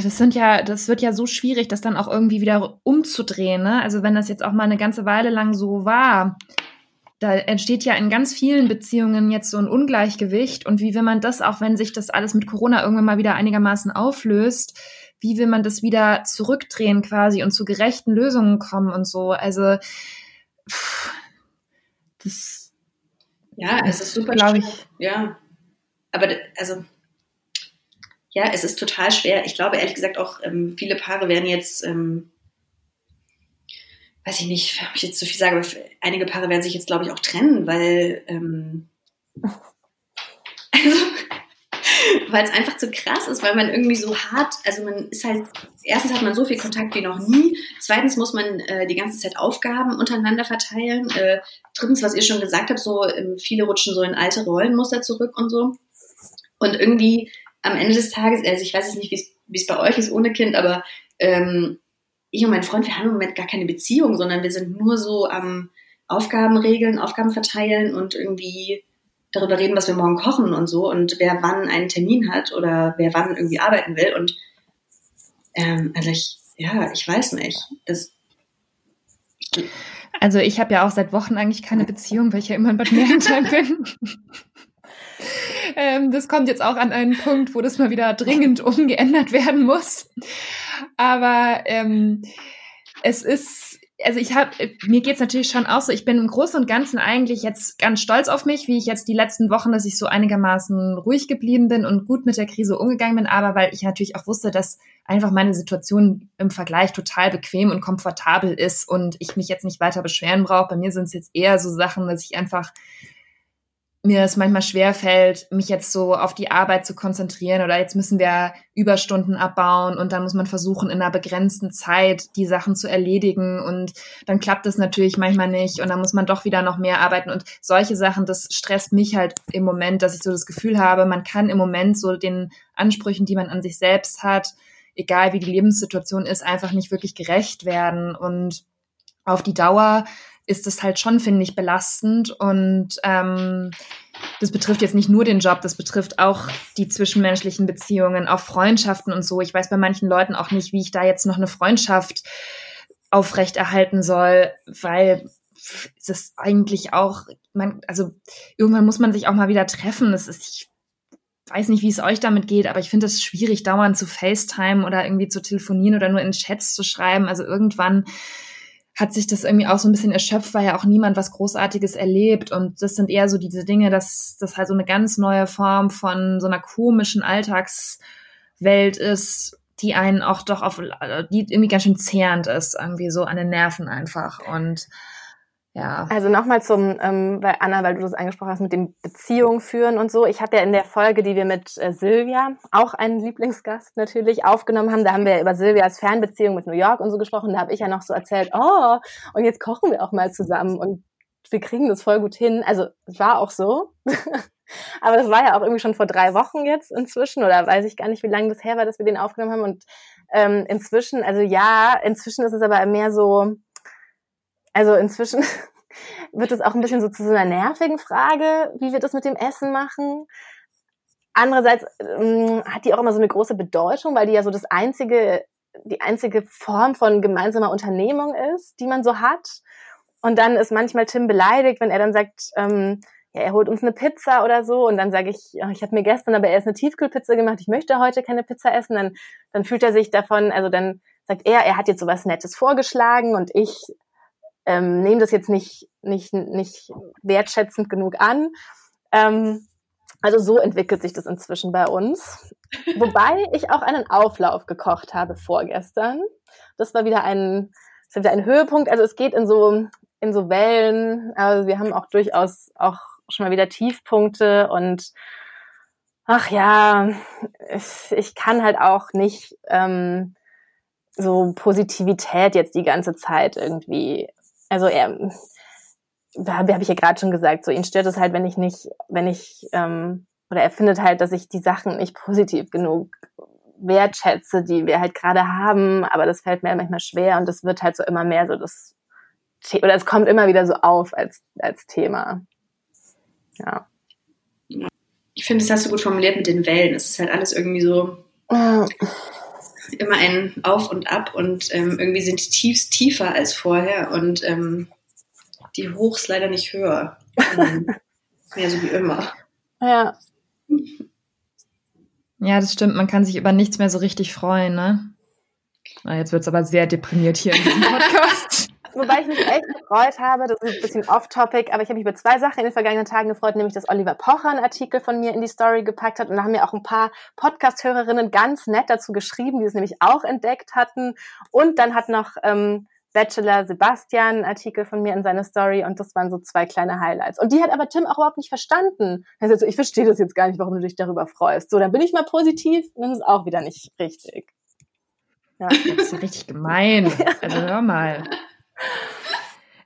das sind ja, das wird ja so schwierig, das dann auch irgendwie wieder umzudrehen. Ne? Also wenn das jetzt auch mal eine ganze Weile lang so war, da entsteht ja in ganz vielen Beziehungen jetzt so ein Ungleichgewicht. Und wie will man das, auch wenn sich das alles mit Corona irgendwann mal wieder einigermaßen auflöst, wie will man das wieder zurückdrehen quasi und zu gerechten Lösungen kommen und so? Also pff, das ja, es ist super glaube ich. Ja, aber also ja, es ist total schwer. Ich glaube ehrlich gesagt auch, ähm, viele Paare werden jetzt, ähm, weiß ich nicht, ob ich jetzt zu viel sage, aber einige Paare werden sich jetzt, glaube ich, auch trennen, weil ähm, also, weil es einfach zu krass ist, weil man irgendwie so hart, also man ist halt, erstens hat man so viel Kontakt wie noch nie, zweitens muss man äh, die ganze Zeit Aufgaben untereinander verteilen, äh, drittens, was ihr schon gesagt habt, so ähm, viele rutschen so in alte Rollenmuster zurück und so. Und irgendwie am Ende des Tages, also ich weiß jetzt nicht, wie es bei euch ist ohne Kind, aber ähm, ich und mein Freund, wir haben im Moment gar keine Beziehung, sondern wir sind nur so am Aufgaben regeln, Aufgaben verteilen und irgendwie darüber reden, was wir morgen kochen und so und wer wann einen Termin hat oder wer wann irgendwie arbeiten will. Und ähm, also ich, ja, ich weiß nicht. Das, also ich habe ja auch seit Wochen eigentlich keine Beziehung, weil ich ja immer in Bad Mergentheim bin. ähm, das kommt jetzt auch an einen Punkt, wo das mal wieder dringend umgeändert werden muss. Aber ähm, es ist also ich habe, mir geht's natürlich schon auch so, ich bin im Großen und Ganzen eigentlich jetzt ganz stolz auf mich, wie ich jetzt die letzten Wochen, dass ich so einigermaßen ruhig geblieben bin und gut mit der Krise umgegangen bin, aber weil ich natürlich auch wusste, dass einfach meine Situation im Vergleich total bequem und komfortabel ist und ich mich jetzt nicht weiter beschweren brauche. Bei mir sind es jetzt eher so Sachen, dass ich einfach mir es manchmal schwer fällt, mich jetzt so auf die Arbeit zu konzentrieren oder jetzt müssen wir Überstunden abbauen und dann muss man versuchen, in einer begrenzten Zeit die Sachen zu erledigen und dann klappt das natürlich manchmal nicht und dann muss man doch wieder noch mehr arbeiten und solche Sachen, das stresst mich halt im Moment, dass ich so das Gefühl habe, man kann im Moment so den Ansprüchen, die man an sich selbst hat, egal wie die Lebenssituation ist, einfach nicht wirklich gerecht werden und auf die Dauer ist es halt schon, finde ich, belastend. Und ähm, das betrifft jetzt nicht nur den Job, das betrifft auch die zwischenmenschlichen Beziehungen, auch Freundschaften und so. Ich weiß bei manchen Leuten auch nicht, wie ich da jetzt noch eine Freundschaft aufrechterhalten soll, weil ist eigentlich auch, man, also irgendwann muss man sich auch mal wieder treffen. Das ist, ich weiß nicht, wie es euch damit geht, aber ich finde es schwierig, dauernd zu FaceTime oder irgendwie zu telefonieren oder nur in Chats zu schreiben. Also irgendwann hat sich das irgendwie auch so ein bisschen erschöpft, weil ja auch niemand was Großartiges erlebt. Und das sind eher so diese Dinge, dass das halt so eine ganz neue Form von so einer komischen Alltagswelt ist, die einen auch doch auf, die irgendwie ganz schön zehrend ist, irgendwie so an den Nerven einfach. Und ja. Also nochmal zum, ähm, weil Anna, weil du das angesprochen hast mit dem Beziehung führen und so. Ich habe ja in der Folge, die wir mit äh, Silvia, auch einen Lieblingsgast natürlich, aufgenommen haben, da haben wir über Silvias Fernbeziehung mit New York und so gesprochen. Da habe ich ja noch so erzählt, oh, und jetzt kochen wir auch mal zusammen und wir kriegen das voll gut hin. Also es war auch so. aber das war ja auch irgendwie schon vor drei Wochen jetzt inzwischen oder weiß ich gar nicht, wie lange das her war, dass wir den aufgenommen haben. Und ähm, inzwischen, also ja, inzwischen ist es aber mehr so, also inzwischen wird es auch ein bisschen so zu so einer nervigen Frage, wie wir das mit dem Essen machen. Andererseits ähm, hat die auch immer so eine große Bedeutung, weil die ja so das einzige, die einzige Form von gemeinsamer Unternehmung ist, die man so hat. Und dann ist manchmal Tim beleidigt, wenn er dann sagt, ähm, ja, er holt uns eine Pizza oder so. Und dann sage ich, ich habe mir gestern aber erst eine Tiefkühlpizza gemacht, ich möchte heute keine Pizza essen. Dann, dann fühlt er sich davon, also dann sagt er, er hat jetzt sowas Nettes vorgeschlagen und ich ähm, nehme das jetzt nicht, nicht, nicht wertschätzend genug an. Ähm, also so entwickelt sich das inzwischen bei uns. Wobei ich auch einen Auflauf gekocht habe vorgestern. Das war wieder ein, das war wieder ein Höhepunkt. Also es geht in so, in so Wellen. Also wir haben auch durchaus auch schon mal wieder Tiefpunkte und ach ja, ich, ich kann halt auch nicht ähm, so Positivität jetzt die ganze Zeit irgendwie also er, habe hab ich ja gerade schon gesagt, so ihn stört es halt, wenn ich nicht, wenn ich, ähm, oder er findet halt, dass ich die Sachen nicht positiv genug wertschätze, die wir halt gerade haben, aber das fällt mir manchmal schwer und das wird halt so immer mehr so das, oder es kommt immer wieder so auf als, als Thema. Ja. Ich finde, das hast du gut formuliert mit den Wellen. Es ist halt alles irgendwie so, immer ein Auf und Ab und ähm, irgendwie sind die Tiefs tiefer als vorher und ähm, die Hochs leider nicht höher. Ähm, mehr so wie immer. Ja. Ja, das stimmt. Man kann sich über nichts mehr so richtig freuen, ne? Na, jetzt wird es aber sehr deprimiert hier in diesem Podcast. Wobei ich mich echt gefreut habe, das ist ein bisschen off-topic, aber ich habe mich über zwei Sachen in den vergangenen Tagen gefreut, nämlich dass Oliver Pocher einen Artikel von mir in die Story gepackt hat und da haben mir auch ein paar Podcast-Hörerinnen ganz nett dazu geschrieben, die es nämlich auch entdeckt hatten. Und dann hat noch ähm, Bachelor Sebastian einen Artikel von mir in seine Story und das waren so zwei kleine Highlights. Und die hat aber Tim auch überhaupt nicht verstanden. Er sagt so, ich verstehe das jetzt gar nicht, warum du dich darüber freust. So, dann bin ich mal positiv und dann ist auch wieder nicht richtig. Ja. Das ist ja richtig gemein. Also hör mal.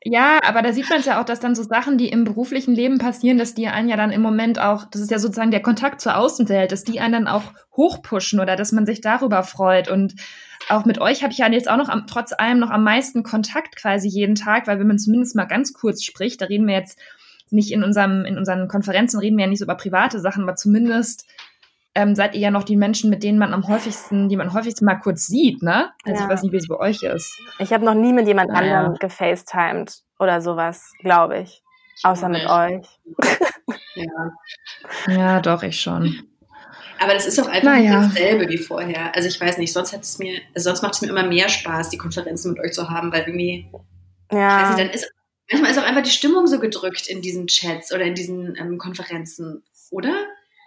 Ja, aber da sieht man es ja auch, dass dann so Sachen, die im beruflichen Leben passieren, dass die einen ja dann im Moment auch, das ist ja sozusagen der Kontakt zur Außenwelt, dass die einen dann auch hochpushen oder dass man sich darüber freut. Und auch mit euch habe ich ja jetzt auch noch am, trotz allem noch am meisten Kontakt quasi jeden Tag, weil wenn man zumindest mal ganz kurz spricht, da reden wir jetzt nicht in unserem, in unseren Konferenzen reden wir ja nicht so über private Sachen, aber zumindest ähm, seid ihr ja noch die Menschen, mit denen man am häufigsten, die man am häufigsten mal kurz sieht, ne? Also ja. ich weiß nicht, wie es bei euch ist. Ich habe noch nie mit jemand naja. anderem gefacetimed oder sowas, glaube ich. Außer mit euch. Ja. ja, doch, ich schon. Aber das ist auch einfach naja. dasselbe wie vorher. Also ich weiß nicht, sonst hat es mir, also sonst macht es mir immer mehr Spaß, die Konferenzen mit euch zu haben, weil irgendwie, ja. Nicht, dann ist, manchmal ist auch einfach die Stimmung so gedrückt in diesen Chats oder in diesen ähm, Konferenzen, oder?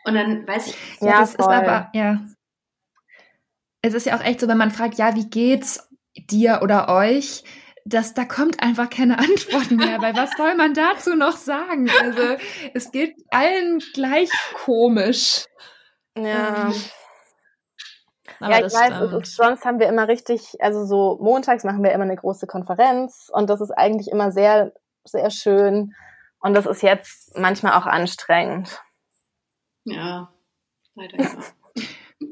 Und dann weiß ich. Ja, ja das voll. ist aber, ja. Es ist ja auch echt so, wenn man fragt, ja, wie geht's dir oder euch? dass da kommt einfach keine Antwort mehr, weil was soll man dazu noch sagen? Also es geht allen gleich komisch. Ja. Ähm, ja, ich weiß, ist, sonst haben wir immer richtig, also so montags machen wir immer eine große Konferenz und das ist eigentlich immer sehr, sehr schön und das ist jetzt manchmal auch anstrengend. Ja, leider ja.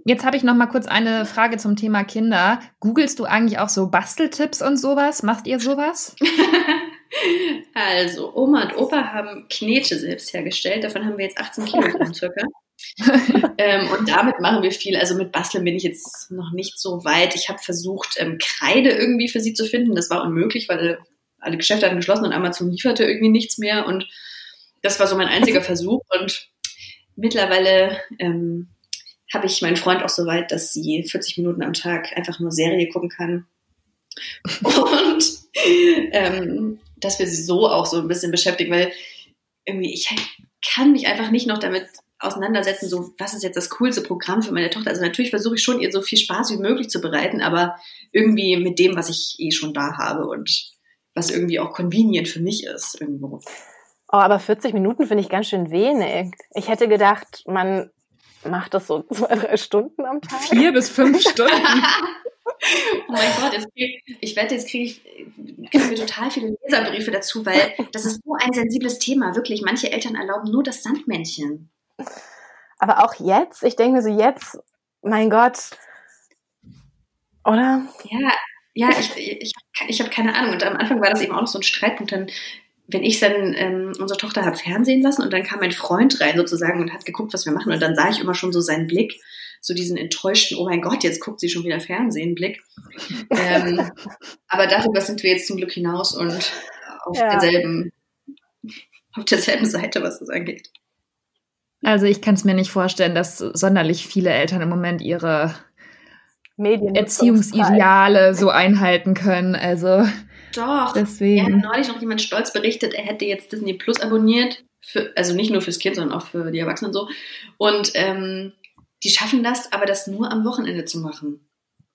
Jetzt habe ich noch mal kurz eine Frage zum Thema Kinder. Googlest du eigentlich auch so Basteltipps und sowas? Macht ihr sowas? also, Oma und Opa haben Knete selbst hergestellt. Davon haben wir jetzt 18 Kilogramm circa. ähm, und damit machen wir viel. Also mit Basteln bin ich jetzt noch nicht so weit. Ich habe versucht, ähm, Kreide irgendwie für sie zu finden. Das war unmöglich, weil alle Geschäfte hatten geschlossen und Amazon lieferte irgendwie nichts mehr. Und das war so mein einziger Versuch. Und mittlerweile ähm, habe ich meinen Freund auch so weit, dass sie 40 Minuten am Tag einfach nur Serie gucken kann. Und ähm, dass wir sie so auch so ein bisschen beschäftigen, weil irgendwie ich kann mich einfach nicht noch damit auseinandersetzen, so was ist jetzt das coolste Programm für meine Tochter. Also natürlich versuche ich schon, ihr so viel Spaß wie möglich zu bereiten, aber irgendwie mit dem, was ich eh schon da habe. Und was irgendwie auch convenient für mich ist irgendwo. Oh, aber 40 Minuten finde ich ganz schön wenig. Ich hätte gedacht, man macht das so zwei, drei Stunden am Tag. Vier bis fünf Stunden. oh mein Gott, jetzt krieg, ich wette, jetzt kriege ich krieg mir total viele Leserbriefe dazu, weil das ist so ein sensibles Thema. Wirklich, manche Eltern erlauben nur das Sandmännchen. Aber auch jetzt, ich denke mir so jetzt, mein Gott, oder? Ja, ja, ich, ich, ich habe keine Ahnung. Und am Anfang war das eben auch noch so ein Streitpunkt. Dann, wenn ich dann, ähm, unsere Tochter hat Fernsehen lassen und dann kam mein Freund rein sozusagen und hat geguckt, was wir machen. Und dann sah ich immer schon so seinen Blick, so diesen enttäuschten, oh mein Gott, jetzt guckt sie schon wieder Fernsehen, Blick. ähm, aber darüber sind wir jetzt zum Glück hinaus und auf ja. derselben, auf derselben Seite, was das angeht. Also ich kann es mir nicht vorstellen, dass sonderlich viele Eltern im Moment ihre Erziehungsideale so einhalten können. Also doch. Deswegen. Er hat neulich noch jemand stolz berichtet, er hätte jetzt Disney Plus abonniert, für, also nicht nur fürs Kind, sondern auch für die Erwachsenen so. Und ähm, die schaffen das, aber das nur am Wochenende zu machen.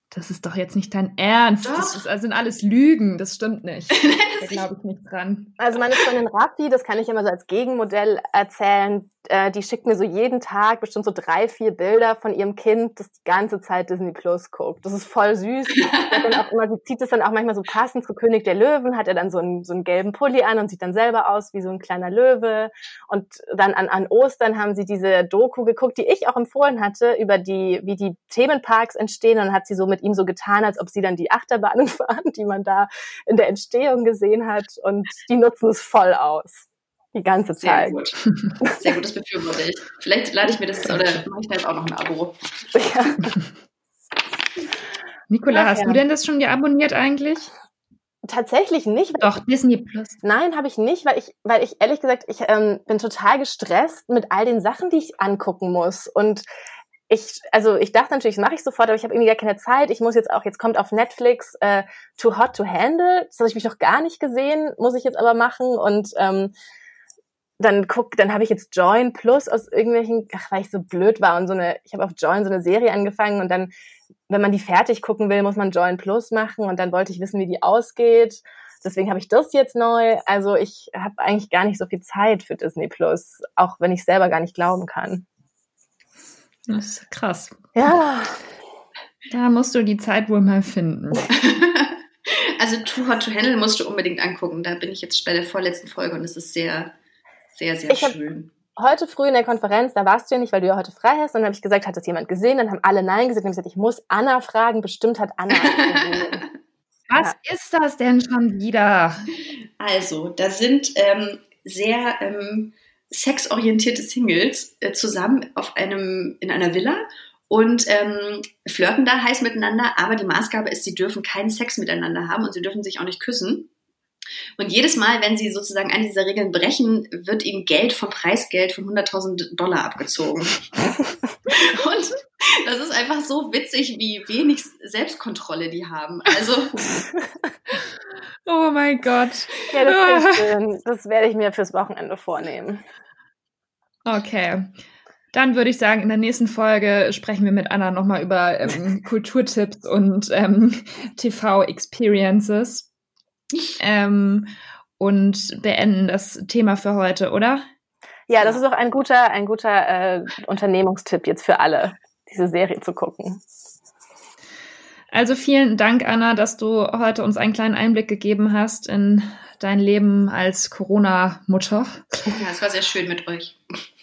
Das ist doch jetzt nicht dein Ernst. Doch. Das, ist, das sind alles Lügen. Das stimmt nicht. da glaube ich nicht dran. Also meine Freundin Raffi, das kann ich immer so als Gegenmodell erzählen, äh, die schickt mir so jeden Tag bestimmt so drei, vier Bilder von ihrem Kind, das die ganze Zeit Disney Plus guckt. Das ist voll süß. immer, sie zieht es dann auch manchmal so passend zu König der Löwen, hat er dann so einen, so einen gelben Pulli an und sieht dann selber aus wie so ein kleiner Löwe. Und dann an, an Ostern haben sie diese Doku geguckt, die ich auch empfohlen hatte, über die, wie die Themenparks entstehen. Und dann hat sie so mit ihm so getan, als ob sie dann die Achterbahnen fahren, die man da in der Entstehung gesehen hat. Und die nutzen es voll aus. Die ganze Zeit. Sehr gut. Sehr gut, das befürworte ich. Vielleicht lade ich mir das oder mache ich da jetzt auch noch ein Abo. Ja. Nicola, hast ja. du denn das schon abonniert eigentlich? Tatsächlich nicht. Doch, Disney Plus. Nein, habe ich nicht, weil ich, weil ich ehrlich gesagt, ich ähm, bin total gestresst mit all den Sachen, die ich angucken muss. Und ich, also ich dachte natürlich, das mache ich sofort, aber ich habe irgendwie gar keine Zeit. Ich muss jetzt auch, jetzt kommt auf Netflix äh, Too Hot to Handle. Das habe ich mich noch gar nicht gesehen, muss ich jetzt aber machen. Und ähm, dann guck, dann habe ich jetzt Join Plus aus irgendwelchen, ach, weil ich so blöd war und so eine, ich habe auf Join so eine Serie angefangen und dann, wenn man die fertig gucken will, muss man Join Plus machen und dann wollte ich wissen, wie die ausgeht. Deswegen habe ich das jetzt neu. Also ich habe eigentlich gar nicht so viel Zeit für Disney Plus, auch wenn ich selber gar nicht glauben kann. Das ist krass. Ja. Da musst du die Zeit wohl mal finden. also Too Hot to Handle musst du unbedingt angucken. Da bin ich jetzt bei der vorletzten Folge und es ist sehr sehr, sehr ich schön. Heute früh in der Konferenz, da warst du ja nicht, weil du ja heute frei hast, und dann habe ich gesagt, hat das jemand gesehen? Dann haben alle Nein gesagt und ich gesagt, ich muss Anna fragen, bestimmt hat Anna gesehen. Was ja. ist das denn schon wieder? Also, da sind ähm, sehr ähm, sexorientierte Singles äh, zusammen auf einem, in einer Villa und ähm, flirten da heiß miteinander, aber die Maßgabe ist, sie dürfen keinen Sex miteinander haben und sie dürfen sich auch nicht küssen. Und jedes Mal, wenn sie sozusagen eine dieser Regeln brechen, wird ihnen Geld vom Preisgeld von 100.000 Dollar abgezogen. Und das ist einfach so witzig, wie wenig Selbstkontrolle die haben. Also. Oh mein Gott. Ja, das, schön. das werde ich mir fürs Wochenende vornehmen. Okay. Dann würde ich sagen, in der nächsten Folge sprechen wir mit Anna nochmal über ähm, Kulturtipps und ähm, TV-Experiences ähm, und beenden das Thema für heute, oder? Ja, das ist auch ein guter, ein guter äh, Unternehmungstipp jetzt für alle, diese Serie zu gucken. Also vielen Dank, Anna, dass du heute uns einen kleinen Einblick gegeben hast in dein Leben als Corona-Mutter. Ja, es war sehr schön mit euch.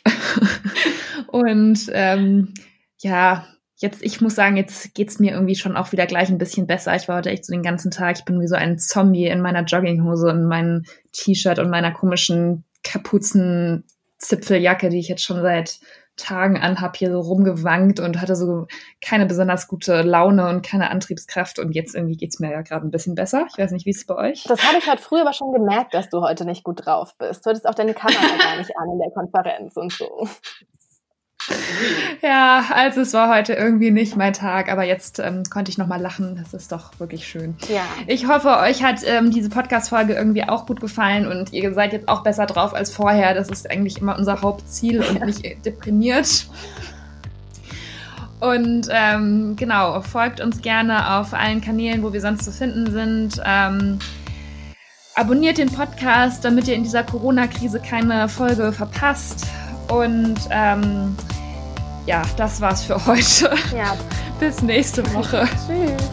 Und ähm, ja, jetzt, ich muss sagen, jetzt geht's mir irgendwie schon auch wieder gleich ein bisschen besser. Ich war heute echt so den ganzen Tag, ich bin wie so ein Zombie in meiner Jogginghose und meinem T-Shirt und meiner komischen Kapuzenzipfeljacke, die ich jetzt schon seit Tagen anhab, hier so rumgewankt und hatte so keine besonders gute Laune und keine Antriebskraft. Und jetzt irgendwie geht's mir ja gerade ein bisschen besser. Ich weiß nicht, wie es bei euch? Das habe ich halt früher aber schon gemerkt, dass du heute nicht gut drauf bist. Du hattest auch deine Kamera gar nicht an in der Konferenz und so. Ja, also es war heute irgendwie nicht mein Tag, aber jetzt ähm, konnte ich nochmal lachen. Das ist doch wirklich schön. Ja. Ich hoffe, euch hat ähm, diese Podcast-Folge irgendwie auch gut gefallen und ihr seid jetzt auch besser drauf als vorher. Das ist eigentlich immer unser Hauptziel und nicht deprimiert. Und ähm, genau, folgt uns gerne auf allen Kanälen, wo wir sonst zu finden sind. Ähm, Abonniert den Podcast, damit ihr in dieser Corona-Krise keine Folge verpasst. Und ähm, ja, das war's für heute. Ja. Bis nächste Woche. Tschüss.